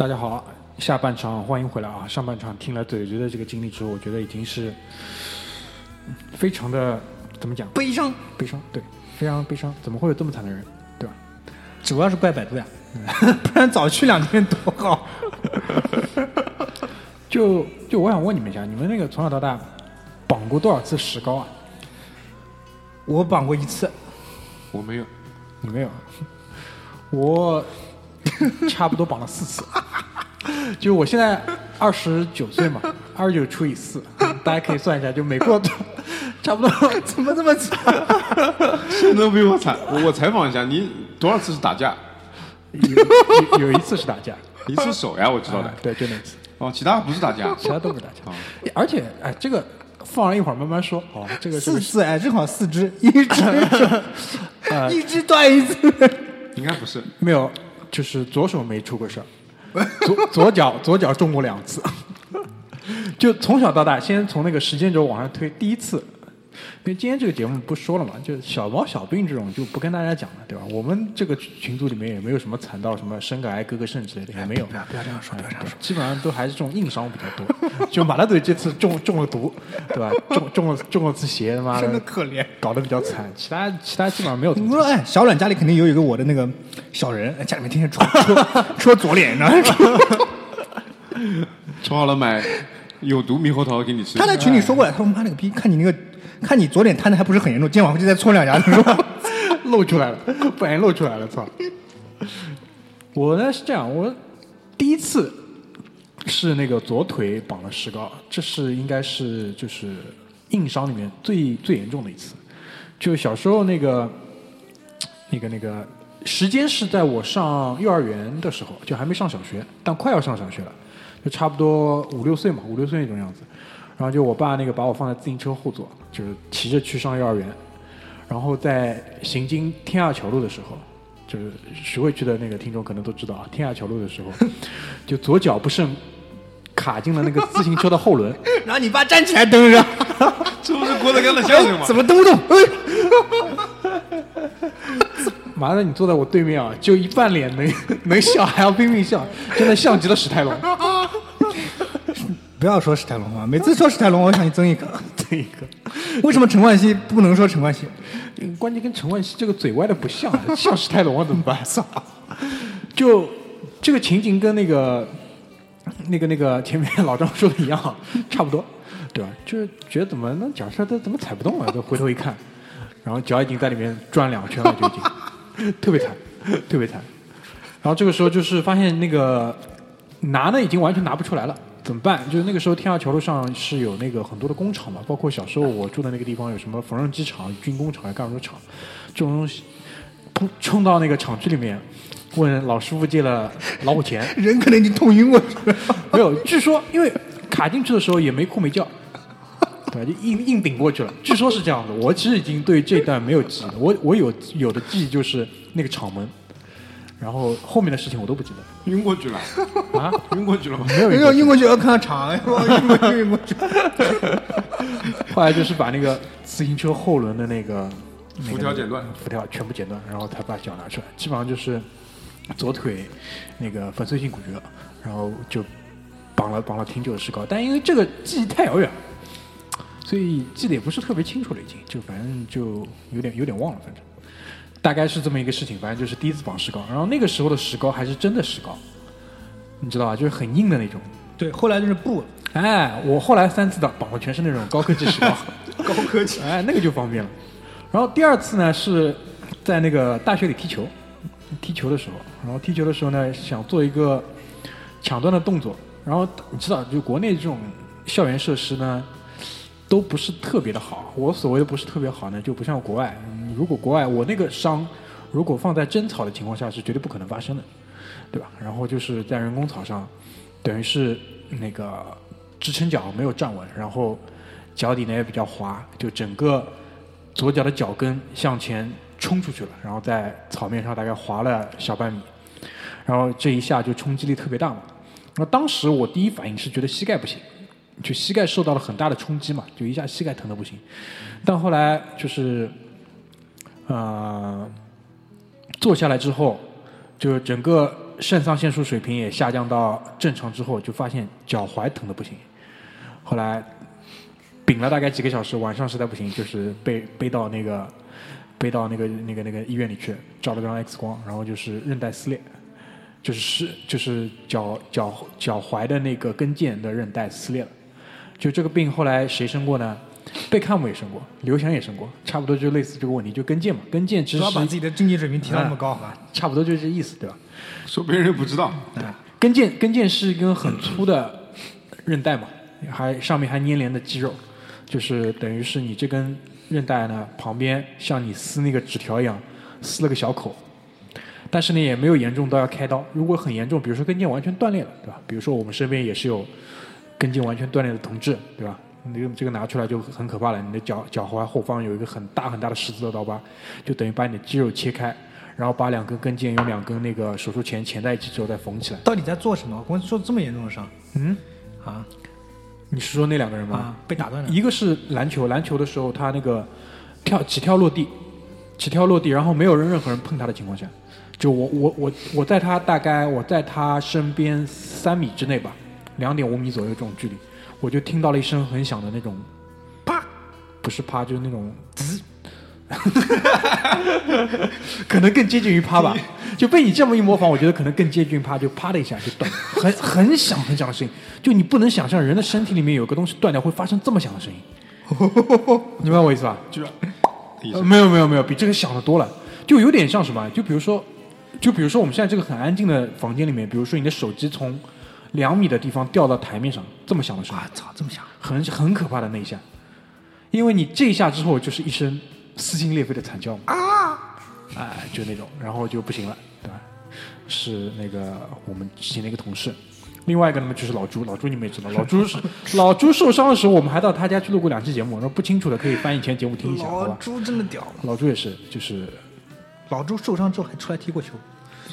大家好，下半场欢迎回来啊！上半场听了嘴嘴的这个经历之后，我觉得已经是嗯非常的怎么讲悲伤，悲伤，对，非常悲伤。怎么会有这么惨的人，对吧？主要是怪百度呀，不然早去两天多好。就就我想问你们一下，你们那个从小到大绑过多少次石膏啊？我绑过一次，我没有，你没有？我差不多绑了四次。就我现在二十九岁嘛，二十九除以四，大家可以算一下，就每过多差不多怎么这么惨？谁能比我惨？我我采访一下，你多少次是打架？有有有一次是打架，一次手呀，我知道的啊。对，就那次，哦，其他不是打架。其他都不是打架哦。而且哎，这个放了一会儿慢慢说，哦，这个是四次哎，正好四只，一只呃一只断一次。应该不是。没有，就是左手没出过事儿，左左脚左脚中过两次，就从小到大，先从那个时间轴往上推，第一次。因为今天这个节目不说了嘛，就小毛小病这种就不跟大家讲了，对吧？我们这个群组里面也没有什么惨到什么生个癌、割个肾之类的，也没有。不要不要这样说哎不要这样说基本上都还是这种硬伤比较多。就马大嘴这次中中了毒，对吧？中中了中了次邪，他妈真的可怜搞得比较惨。其他其他基本上没有怎你说，哎，小阮家里肯定有一个我的那个小人，家里面天天戳戳 戳左脸，你知道吗？说好了买有毒猕猴桃给你吃他。在群里说过来，他说妈了个逼，看你那个，看你左脸瘫的还不是很严重，今天晚上就再搓两下，是吧。露出来了，不小心露出来了，操！我呢是这样，我第一次是那个左腿绑了石膏，这是应该是就是硬伤里面最最严重的一次。就小时候那个那个那个时间是在我上幼儿园的时候，就还没上小学，但快要上小学了，就差不多五六岁嘛，五六岁那种样子。然后就我爸那个把我放在自行车后座，就是骑着去上幼儿园。然后在行经天下桥路的时候，就是徐汇区的那个听众可能都知道啊，天下桥路的时候，就左脚不慎卡进了那个自行车的后轮，然后你爸站起来蹬着，这不是郭德纲的相声吗？怎么蹬不动？哎，妈的，你坐在我对面啊，就一半脸能能笑，还要拼命笑，真的像极了史泰龙。不要说史泰龙啊，每次说史泰龙，我想去增一个。争一个，为什么陈冠希不能说陈冠希？关键跟陈冠希这个嘴歪的不像，像史泰龙啊，怎么办？操！就这个情景跟那个那个那个前面老张说的一样，差不多，对吧？就是觉得怎么那脚车都怎么踩不动啊？就回头一看，然后脚已经在里面转两圈了，就已经特别惨，特别惨。然后这个时候就是发现那个拿呢已经完全拿不出来了，怎么办？就是那个时候天桥桥路上是有那个很多的工厂嘛，包括小时候我住的那个地方有什么缝纫机厂、军工厂、干什么厂，这种东西，冲冲到那个厂区里面，问老师傅借了老虎钳，人可能已经痛晕过去了。没有，据说因为卡进去的时候也没哭没叫，对，就硬硬顶过去了。据说是这样的，我其实已经对这段没有记忆了。我我有有的记忆就是那个厂门，然后后面的事情我都不记得晕过去了，啊，晕过去了吗？没有没有晕过去要看场，哎呦晕过去晕过去。后来就是把那个自行车后轮的那个那个辐条剪断辐条全部剪断，然后他把脚拿出来。基本上就是左腿那个粉碎性骨折，然后就绑了绑了挺久的石膏。但因为这个记忆太遥远了，所以记得也不是特别清楚了，已经就反正就有点有点忘了，反正大概是这么一个事情。反正就是第一次绑石膏，然后那个时候的石膏还是真的石膏，你知道吧？就是很硬的那种。对，后来就是布，哎，我后来三次的绑的全是那种高科技石膏，高科技。哎，那个就方便了。然后第二次呢是在那个大学里踢球，踢球的时候，然后踢球的时候呢想做一个抢断的动作，然后你知道，就国内这种校园设施呢都不是特别的好。我所谓的不是特别好呢，就不像国外。嗯如果国外我那个伤，如果放在真草的情况下是绝对不可能发生的，对吧？然后就是在人工草上，等于是那个支撑脚没有站稳，然后脚底呢也比较滑，就整个左脚的脚跟向前冲出去了，然后在草面上大概滑了小半米，然后这一下就冲击力特别大嘛。那当时我第一反应是觉得膝盖不行，就膝盖受到了很大的冲击嘛，就一下膝盖疼的不行。但后来就是，呃，坐下来之后，就整个肾上腺素水平也下降到正常之后，就发现脚踝疼的不行。后来顶了大概几个小时，晚上实在不行，就是被背到那个背到那个那个那个医院里去，照了张 X 光，然后就是韧带撕裂，就是是就是脚脚脚踝的那个跟腱的韧带撕裂了。就这个病后来谁生过呢？贝克汉姆也生过，刘翔也生过，差不多就类似这个问题，就跟腱嘛，跟腱其实把自己的竞技水平提到那么高，好吧？差不多就是这意思，对吧？说别人又不知道，跟腱跟腱是一根很粗的韧带嘛，还上面还粘连的肌肉，就是等于是你这根韧带呢旁边像你撕那个纸条一样撕了个小口，但是呢也没有严重到要开刀。如果很严重，比如说跟腱完全断裂了，对吧？比如说我们身边也是有跟腱完全断裂的同志，对吧？你这个这个拿出来就很可怕了，你的脚脚踝后方有一个很大很大的十字的刀疤，就等于把你的肌肉切开，然后把两根跟腱用两根那个手术钳钳在一起之后再缝起来。到底在做什么？我受这么严重的伤嗯，啊你是说那两个人吗？啊！被打断了。一个是篮球，篮球的时候他那个跳起跳落地，起跳落地，然后没有人任何人碰他的情况下，就我我我我在他大概我在他身边三米之内吧，两点五米左右这种距离，我就听到了一声很响的那种啪，不是啪就是那种滋。可能更接近于啪吧，就被你这么一模仿，我觉得可能更接近于啪，就啪的一下就断，很 很响很响的声音，就你不能想象人的身体里面有个东西断掉会发生这么响的声音，你明白我意思吧？就是呃，没有没有没有，比这个响的多了，就有点像什么？就比如说，就比如说我们现在这个很安静的房间里面，比如说你的手机从两米的地方掉到台面上，这么响的声音啊，，操，这么响！很很可怕的那一下，因为你这一下之后就是一声撕心裂肺的惨叫嘛啊，哎，就那种，然后就不行了，对吧？是那个我们之前的一个同事，另外一个呢就是老朱，老朱你们也知道，老朱是 老朱受伤的时候，我们还到他家去录过两期节目，然后不清楚的可以翻以前节目听一下，好吧？老朱真的屌，老朱也是，就是老朱受伤之后还出来踢过球，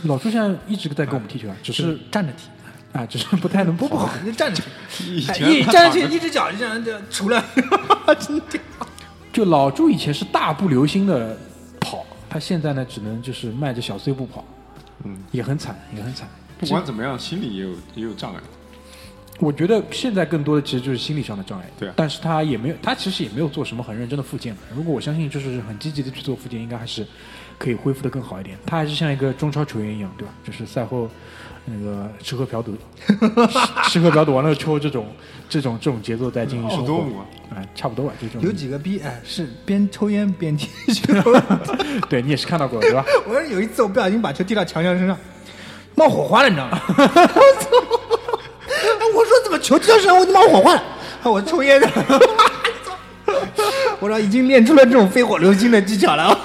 老朱现在一直在跟我们踢球啊，只是站着踢，啊，只是不太能跑不不好，就站着踢，哎以前他一站着踢，躺着一只脚就这样这样出来，真屌。就老朱以前是大步流星的跑，他现在呢只能就是迈着小碎步跑，嗯，也很惨，也很惨。不管怎么样，心里也有也有障碍。我觉得现在更多的其实就是心理上的障碍。对啊但是他也没有，他其实也没有做什么很认真的复健。如果我相信就是很积极的去做复健，应该还是可以恢复的更好一点。他还是像一个中超球员一样，对吧？就是赛后那个吃喝嫖赌，吃 吃喝嫖赌完了之后这种这种这种节奏在进行生活啊。哎，差不多吧，就这种。有几个逼哎是边抽烟边踢球。对你也是看到过对吧？我说有一次我不小心把球踢到强强身上，冒火花了，你知道吗？我操！我说怎么球踢到身上我火化了？啊，我抽烟的。我说已经练出了这种飞火流星的技巧了。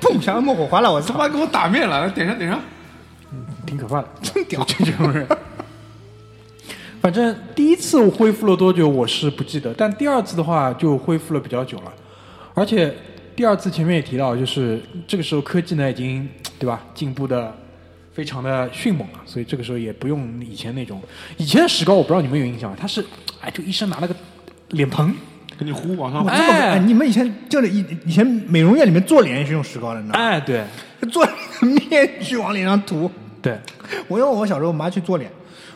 砰！想要冒火花了，我操！他妈给我打灭了，点上点上。挺可怕的，真屌这种人。反正第一次我恢复了多久我是不记得，但第二次的话就恢复了比较久了，而且第二次前面也提到，就是这个时候科技呢已经对吧进步的非常的迅猛啊，所以这个时候也不用以前那种以前的石膏我不知道你们有印象吗？他是哎就医生拿了个脸盆，给你呼往上呼我这么哎哎，你们以前就是以以前美容院里面做脸也是用石膏的，你知道吗？哎对做面具往脸上涂。对，我因为我小时候我妈去做脸，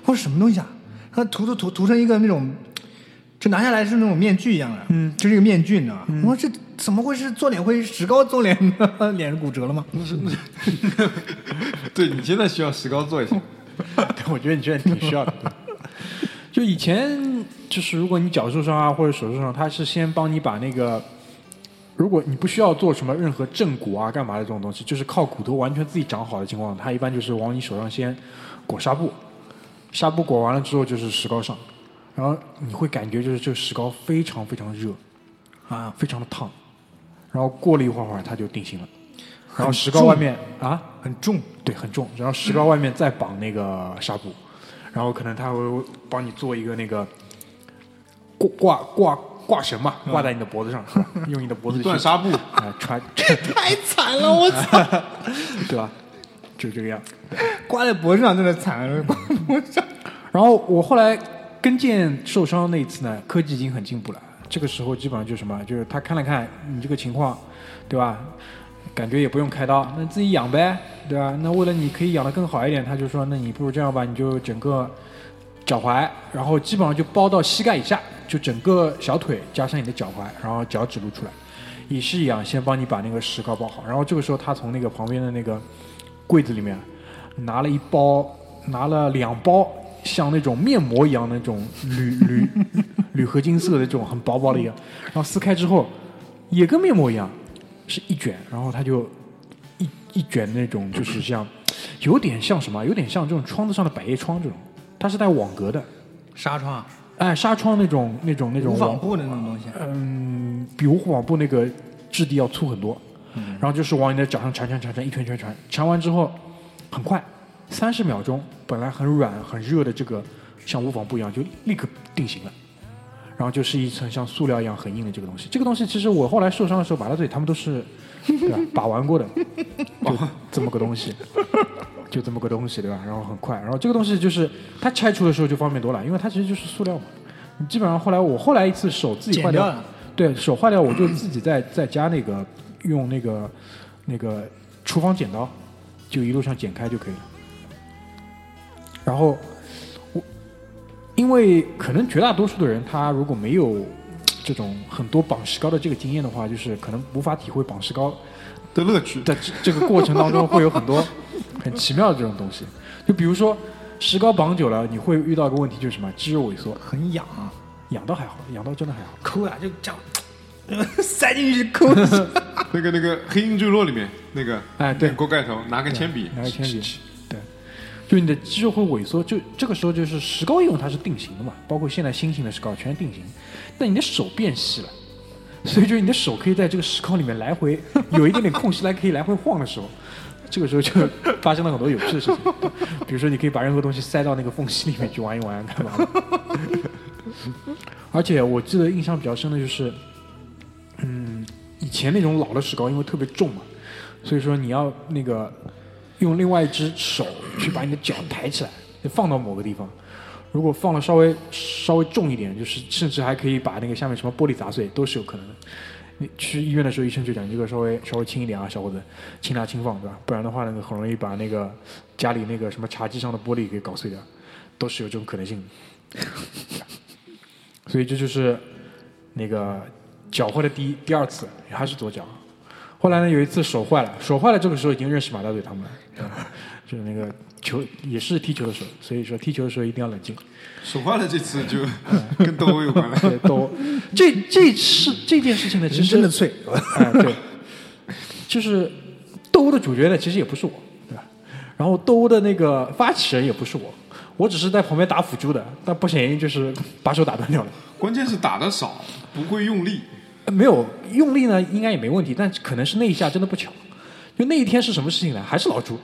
我说什么东西啊？她涂涂涂涂成一个那种，就拿下来是那种面具一样的，嗯，就是一个面具，你知道吗？我说这怎么会是做脸会石膏做脸呢？脸是骨折了吗？对你现在需要石膏做一下。对，我觉得你现在挺需要的。就以前就是，如果你脚受伤啊或者手受伤，他是先帮你把那个，如果你不需要做什么任何正骨啊干嘛的这种东西，就是靠骨头完全自己长好的情况，他一般就是往你手上先裹纱布，纱布裹完了之后就是石膏上，然后你会感觉就是这个石膏非常非常热，啊，非常的烫，然后过了一会儿会儿它就定型了，然后石膏外面啊。很重，对，很重。然后石膏外面再绑那个纱布，然后可能他会帮你做一个那个挂挂挂挂绳嘛，挂在你的脖子上，用你的脖子去断纱布，啊穿，这 太惨了，我操！对吧？就这个样。挂在脖子上真的惨了，挂脖子上。然后我后来跟腱受伤那一次呢，科技已经很进步了。这个时候基本上就是什么，就是他看了看你这个情况，对吧？感觉也不用开刀，那自己养呗，对吧？那为了你可以养得更好一点，他就说，那你不如这样吧，你就整个脚踝，然后基本上就包到膝盖以下，就整个小腿加上你的脚踝，然后脚趾露出来，也是一样，先帮你把那个石膏包好。然后这个时候他从那个旁边的那个柜子里面拿了一包，拿了两包像那种面膜一样的那种铝铝 铝合金色的这种很薄薄的一个，然后撕开之后也跟面膜一样，是一卷，然后它就一一卷那种就是像有点像什么，有点像这种窗子上的百叶窗这种，它是带网格的，纱窗，哎，纱窗那种那种那种网无纺布的那种。东西，嗯，比无纺布那个质地要粗很多。然后就是往你的脚上缠缠缠缠，一圈圈缠，缠完之后很快，三十秒钟，本来很软很热的这个像无纺布一样，就立刻定型了。然后就是一层像塑料一样很硬的这个东西。这个东西其实我后来受伤的时候拔到这里，他们都是对吧 把玩过的，就这么个东西。就这么个东西，对吧？然后很快，然后这个东西就是它拆除的时候就方便多了，因为它其实就是塑料嘛。你基本上后来我后来一次手自己坏掉，对手坏掉我就自己在 在家那个用那个那个厨房剪刀，就一路上剪开就可以了。然后我因为可能绝大多数的人他如果没有这种很多绑石膏的这个经验的话，就是可能无法体会绑石膏的乐趣。在这这个过程当中会有很多 很奇妙的这种东西。就比如说石膏绑久了，你会遇到一个问题，就是什么肌肉萎缩，很痒啊，痒到还好，痒到真的还好。抠啊就这样塞进去抠。那个那个《黑鹰坠落》里面那个，哎对锅盖头拿个铅笔，拿个铅笔，对，就你的肌肉会萎缩，就这个时候就是石膏，因为它是定型的嘛，包括现在新型的石膏全是定型，但你的手变细了，所以就是你的手可以在这个石膏里面来回有一点点空隙来可以来回晃的时候，这个时候就发生了很多有趣的事情，比如说你可以把任何东西塞到那个缝隙里面去玩一玩，干嘛？而且我记得印象比较深的就是，嗯，以前那种老的石膏因为特别重嘛，所以说你要那个用另外一只手去把你的脚抬起来，放到某个地方。如果放的稍微稍微重一点，就是甚至还可以把那个下面什么玻璃砸碎，都是有可能的。你去医院的时候，医生就讲你这个稍微稍微轻一点啊，小伙子，轻拿轻放，对吧？不然的话，那个很容易把那个家里那个什么茶几上的玻璃给搞碎掉，都是有这种可能性的。所以这就是那个脚坏的第一第二次，还是左脚。后来呢，有一次手坏了，手坏了，这个时候已经认识马大嘴他们了，对 吧就是那个球也是踢球的时候，所以说踢球的时候一定要冷静。手坏了这次就 跟斗殴有关了。对，都这这事这件事情呢，其实真的脆，哎，对，就是斗殴的主角呢，其实也不是我，对吧？然后斗殴的那个发起人也不是我，我只是在旁边打辅助的，但不小心就是把手打断掉了。关键是打的少，不会用力。呃没有用力呢，应该也没问题，但可能是那一下真的不巧。就那一天是什么事情呢？还是老朱，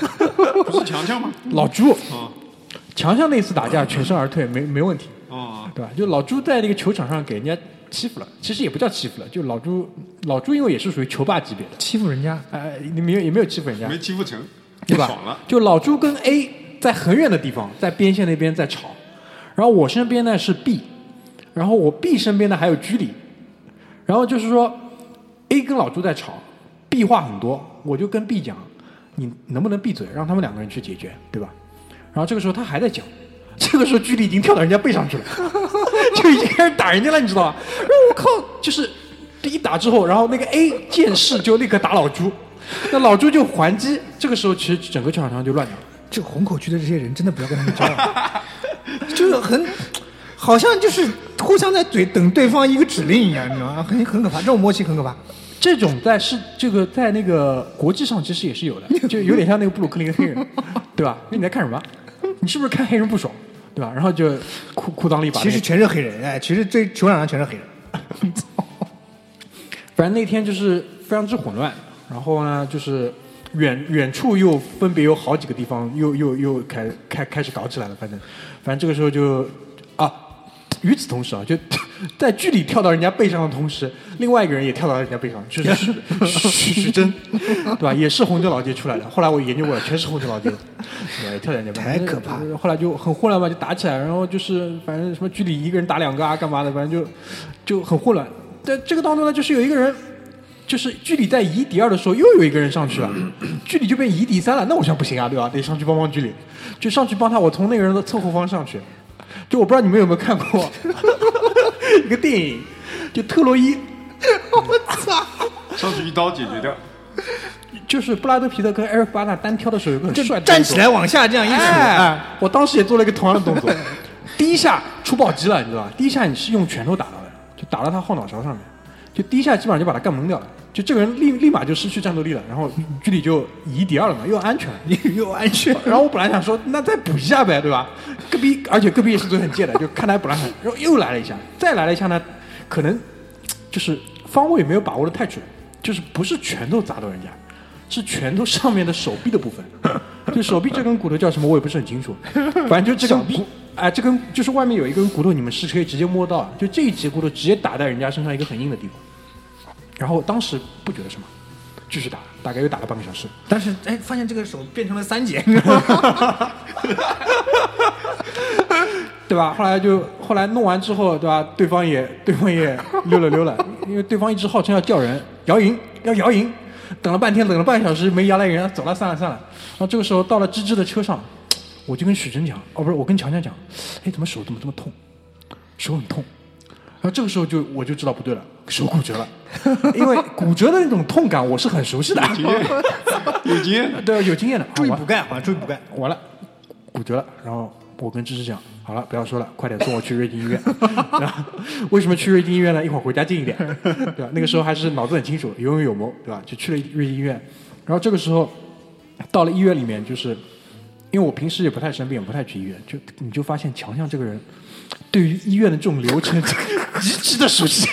不是强强吗？老朱啊强强那次打架全身而退，没没问题，啊，对吧？就老朱在那个球场上给人家欺负了，其实也不叫欺负了，就老朱老朱因为也是属于球霸级别的，欺负人家，哎、你没有也没有欺负人家，没欺负成，对吧？爽了。就老朱跟 A 在很远的地方，在边线那边在吵，然后我身边呢是 B，然后我 B 身边呢还有居里，然后就是说 A 跟老朱在吵，B 话很多，我就跟 B 讲，你能不能闭嘴，让他们两个人去解决，对吧？然后这个时候他还在讲，这个时候距离已经跳到人家背上去了，就已经开始打人家了，你知道吧？然后我靠，就是这一打之后，然后那个 A 见势就立刻打老朱，那老朱就还击，这个时候其实整个球场上就乱掉了。这个虹口区的这些人真的不要跟他们交往，就是很，好像就是互相在怼等对方一个指令一样，你知道吗？很很可怕，这种默契很可怕。这种在是这个在那个国际上其实也是有的，就有点像那个布鲁克林黑人，对吧？那你在看什么？你是不是看黑人不爽，对吧？然后就裤裤裆里把、其实全是黑人，哎，其实这球场上全是黑人。反正那天就是非常之混乱，然后呢，就是远远处又分别有好几个地方又又又开开开始搞起来了，反正反正这个时候就啊，与此同时啊，就 在距离跳到人家背上的同时，另外一个人也跳到了人家背上，就是许许许真，对吧？也是红酒老街出来的，后来我研究过了，全是红酒老街，对，跳在人家背上太可怕。后来就很混乱嘛，就打起来，然后就是反正什么居里一个人打两个啊，干嘛的，反正就就很混乱。在这个当中呢，就是有一个人，就是居里在移第二的时候，又有一个人上去了，居里就变移第三了。那我想不行啊，对吧？得上去帮帮居里，就上去帮他。我从那个人的侧后方上去，就我不知道你们有没有看过。一个电影，就特洛伊，我操。上去一刀解决掉。就是布拉德皮特跟艾瑞克巴纳单挑的时候，有个很就帅的站起来往下这样一杵，哎。哎，我当时也做了一个同样的动作，第一下出暴击了，你知道吧？第一下你是用拳头打到的，就打到他后脑勺上面，就第一下基本上就把他干懵掉了，就这个人立立马就失去战斗力了，然后居里就一敌二了嘛，又安全了。又安全。然后我本来想说，那再补一下呗，对吧？隔壁，而且隔壁也是嘴很贱的，就看他补了很，然后又来了一下，再来了一下呢，可能就是方位没有把握的太准，就是不是拳头砸到人家，是拳头上面的手臂的部分，就手臂这根骨头叫什么我也不是很清楚，反正就这根骨，哎，这根就是外面有一根骨头，你们是可以直接摸到，就这一节骨头直接打在人家身上一个很硬的地方，然后当时不觉得什么，继续打，大概又打了半个小时。但是哎，发现这个手变成了三节？对吧？后来就后来弄完之后，对吧？对方也对方也溜了溜了，因为对方一直号称要叫人摇赢，要摇赢，等了半天，等了半个小时没摇来人，走了，算了算了。然后这个时候到了芝芝的车上，我就跟许真讲，哦不是，我跟强强讲，哎，怎么手怎么这么痛？手很痛。然后这个时候就我就知道不对了，手骨折了，因为骨折的那种痛感我是很熟悉的，有经验，对，有经验的。啊注意补钙，好像注意补钙。完了，骨折了。然后我跟芝芝讲，好了，不要说了，快点送我去瑞金医院。然后为什么去瑞金医院呢？一会儿回家近一点，对吧？那个时候还是脑子很清楚，有勇有谋，对吧？就去了瑞金医院。然后这个时候到了医院里面，就是因为我平时也不太生病，不太去医院，就你就发现强强这个人对于医院的这种流程 极其的熟悉。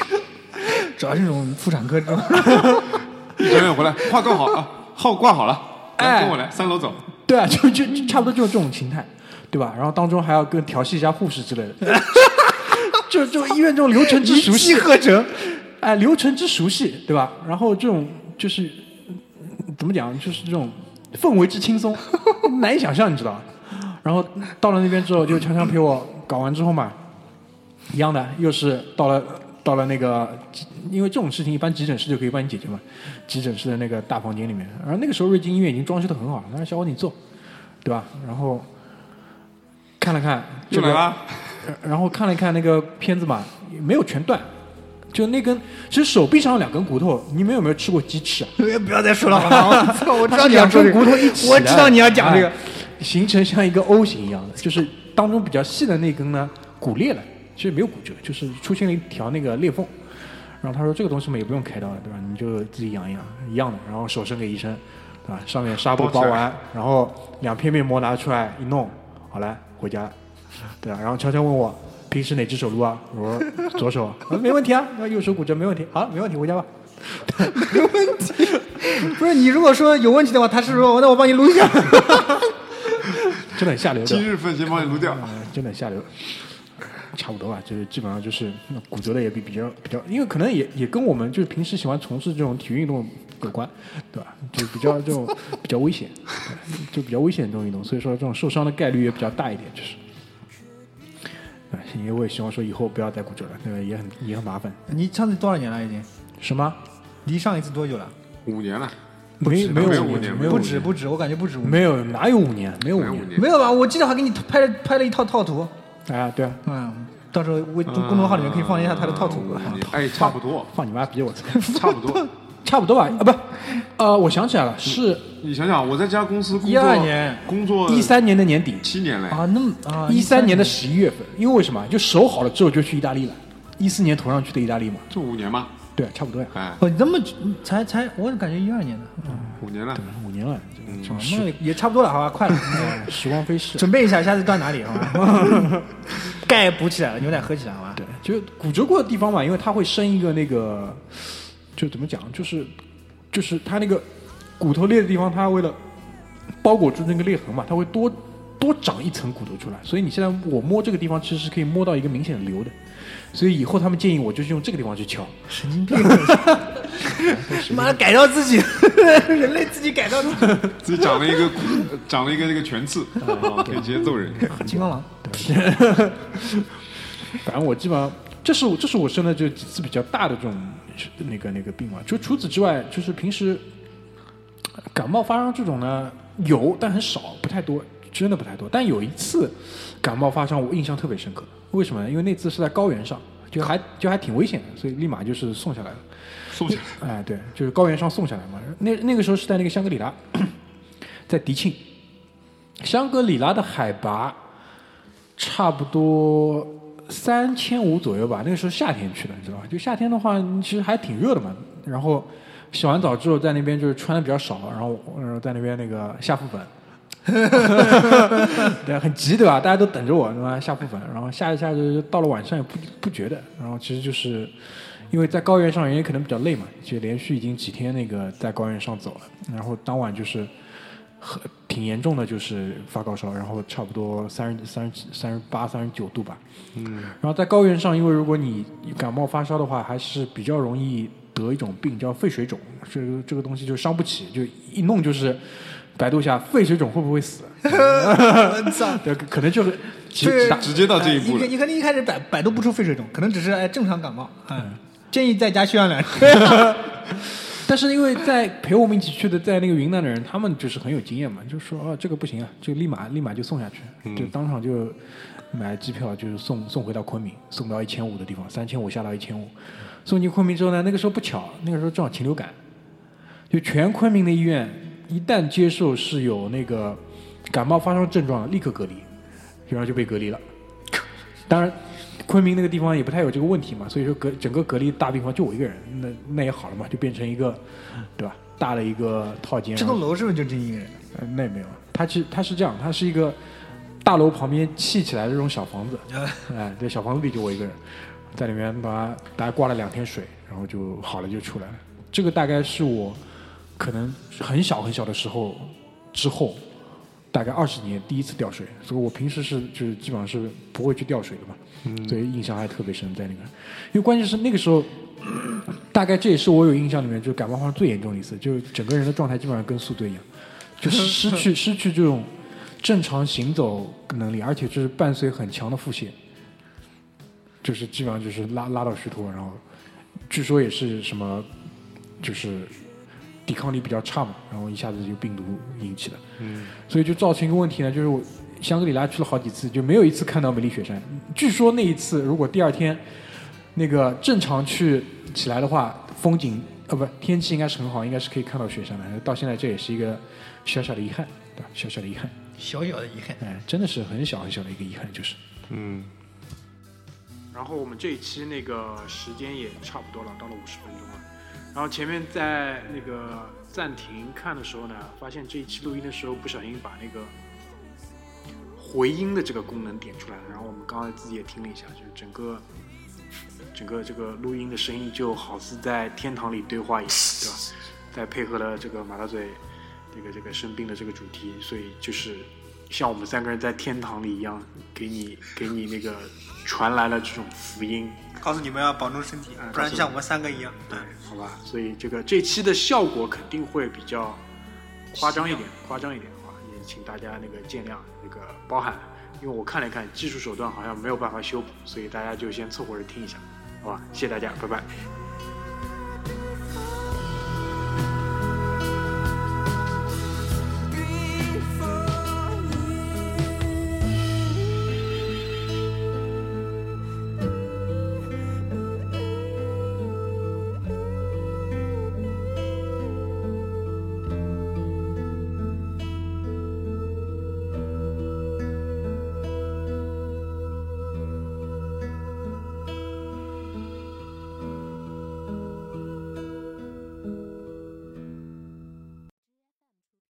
主要是这种妇产科这种，一转眼回来，话挂好啊，号挂好了，来哎跟我来，三楼走。对啊，就就就差不多就是这种形态，对吧？然后当中还要跟调戏一下护士之类的，就就医院这种流程之熟悉，合成。哎，流程之熟悉，对吧？然后这种就是嗯怎么讲，就是这种氛围之轻松，难以想象，你知道吧？然后到了那边之后，就常常陪我搞完之后嘛，一样的，又是到了到了那个，因为这种事情一般急诊室就可以帮你解决嘛，急诊室的那个大房间里面。然后那个时候瑞金医院已经装修的很好了，他说小伙你坐，对吧？然后看了看这个，又来啦，呃然后看了看那个片子嘛，没有全断，就那根，其实手臂上有两根骨头，你们有没有吃过鸡翅啊？不要再说了？我操！我知道你要两根说这个骨头一起，我知道你要讲这个哎，形成像一个 O 型一样的，就是当中比较细的那根呢骨裂了，其实没有骨折，就是出现了一条那个裂缝。然后他说这个东西嘛也不用开刀了，对吧？你就自己养一养，一样的。然后手伸给医生，对吧？上面纱布包完，然后两片面膜拿出来一弄，好了，回家了，对吧？然后悄悄问我平时哪只手撸啊？我说左手，啊没问题啊，那右手骨折没问题，好，没问题，回家吧。没问题 不是你如果说有问题的话，他是说那我帮你撸一下。真的很下流的今。日份先帮你撸掉。嗯，真的很下流。差不多吧，就是基本上就是骨折的也比比较比较，因为可能也也跟我们就是平时喜欢从事这种体育运动有关，对吧？就比较这种 比较危险，就比较危险的这种运动，所以说这种受伤的概率也比较大一点，就是。啊，因为我也希望说以后不要再骨折了，对吧？也很也很麻烦。你上次多少年了已经？什么？离上一次多久了？五年了，没没有五没有五年没有不止不止，我感觉不止五年。没有哪有五年？没有五年。没有吧？我记得还给你拍了拍了一套套图。啊，对啊，嗯，到时候微公众号里面可以放一下他的套图。哎，差不多，放你妈逼！我操，差不多。差不多吧？啊，不，呃，我想起来了，是你想想，我在这家公司工作12年。工作一三年。的年。底，七年。嘞，啊，那么啊，一三年。的十一月份，因为为什么？就手好了之后就去意大利了，一四年。投上去的意大利嘛，就五年。嘛，对，差不多呀，哎，哦，这么才才，我感觉一二年的，五年了，五年了，这个时那也差不多了，好吧，快了。哎时光飞逝。准备一下，下次到哪里好吧？钙补起来了，牛奶喝起来好吧？对，就骨折过的地方嘛，因为它会生一个那个，就怎么讲，就是就是它那个骨头裂的地方，它为了包裹住那个裂痕嘛，它会多多长一层骨头出来，所以你现在我摸这个地方，其实是可以摸到一个明显的瘤的。所以以后他们建议我就是用这个地方去敲，神经病！妈的，改造自己，人类自己改造自己。自己长了一个 长了一个这个全刺，啊可以直接揍人。金刚狼，反正我基本上，这是我这是我生的这几次比较大的这种那个那个病嘛。就除此之外，就是平时呃感冒发烧这种呢有，但很少，不太多，真的不太多。但有一次感冒发烧，我印象特别深刻。为什么呢？因为那次是在高原上，就还就还挺危险的，所以立马就是送下来了。送下来，哎，对，就是高原上送下来嘛。那那个时候是在那个香格里拉，在迪庆，香格里拉的海拔差不多三千五左右吧。那个时候夏天去的，你知道吧？就夏天的话，其实还挺热的嘛。然后洗完澡之后，在那边就是穿的比较少，然后然后在那边那个下腹粉。对，很急，对吧？大家都等着我，对吧？下部分，然后下一下就到了晚上也不不觉得，然后其实就是因为在高原上人也可能比较累嘛，就连续已经几天那个在高原上走了，然后当晚就是很挺严重的，就是发高烧，然后差不多三十三十三十八、三十九度吧。嗯。然后在高原上，因为如果你感冒发烧的话，还是比较容易得一种病叫肺水肿，这个这个东西就伤不起，就一弄就是。百度一下肺水肿会不会死？我操！对，可能就是直接到这一步你肯定一开始百百度不出肺水肿，可能只是哎正常感冒。嗯，建议在家休养两天。但是因为在陪我们一起去的，在那个云南的人，他们就是很有经验嘛，就说哦这个不行啊，就立马立马就送下去，就当场就买机票，就是送送回到昆明，送到一千五的地方，三千五下到一千五，送进昆明之后呢，那个时候不巧，那个时候正好禽流感，就全昆明的医院一旦接受是有那个感冒发烧症状的，立刻隔离，然后就被隔离了。当然，昆明那个地方也不太有这个问题嘛，所以说隔整个隔离大病房就我一个人，那那也好了嘛，就变成一个，对吧？大的一个套间。这栋楼是不是就这一个人？呃，那也没有，它其实它是这样，它是一个大楼旁边砌起来的这种小房子，哎，对，小房子里就我一个人，在里面把大概挂了两天水，然后就好了就出来了。这个大概是我可能很小很小的时候之后，大概二十年第一次掉水，所以我平时是就是基本上是不会去掉水的嘛，所以印象还特别深在那个，因为关键是那个时候。大概这也是我有印象里面就感冒发烧最严重的一次，就是整个人的状态基本上跟宿醉一样，就失去 失去这种正常行走能力，而且就是伴随很强的腹泻。就是基本上就是拉拉到虚脱，然后据说也是什么，就是抵抗力比较差嘛，然后一下子就病毒引起的，嗯，所以就造成一个问题呢，就是我香格里拉去了好几次，就没有一次看到美丽雪山。据说那一次如果第二天那个正常去起来的话，风景呃不天气应该是很好，应该是可以看到雪山的。到现在这也是一个小小的遗憾，对吧？小小的遗憾，小小的遗憾。哎，真的是很小很小的一个遗憾，就是。嗯，然后我们这一期那个时间也差不多了，到了五十分钟了。然后前面在那个暂停看的时候呢，发现这一期录音的时候不小心把那个回音的这个功能点出来了。然后我们刚才自己也听了一下，就是整个整个这个录音的声音就好似在天堂里对话一样，对吧？再配合了这个马大嘴这个这个生病的这个主题，所以就是像我们三个人在天堂里一样，给你给你那个传来了这种福音，告诉你们要保重身体啊，不然像我们三个一样。对，好吧，所以这个这期的效果肯定会比较夸张一点，夸张一点啊，也请大家那个见谅，那个包涵，因为我看了一看技术手段好像没有办法修补，所以大家就先凑合着听一下，好吧，谢谢大家，拜拜。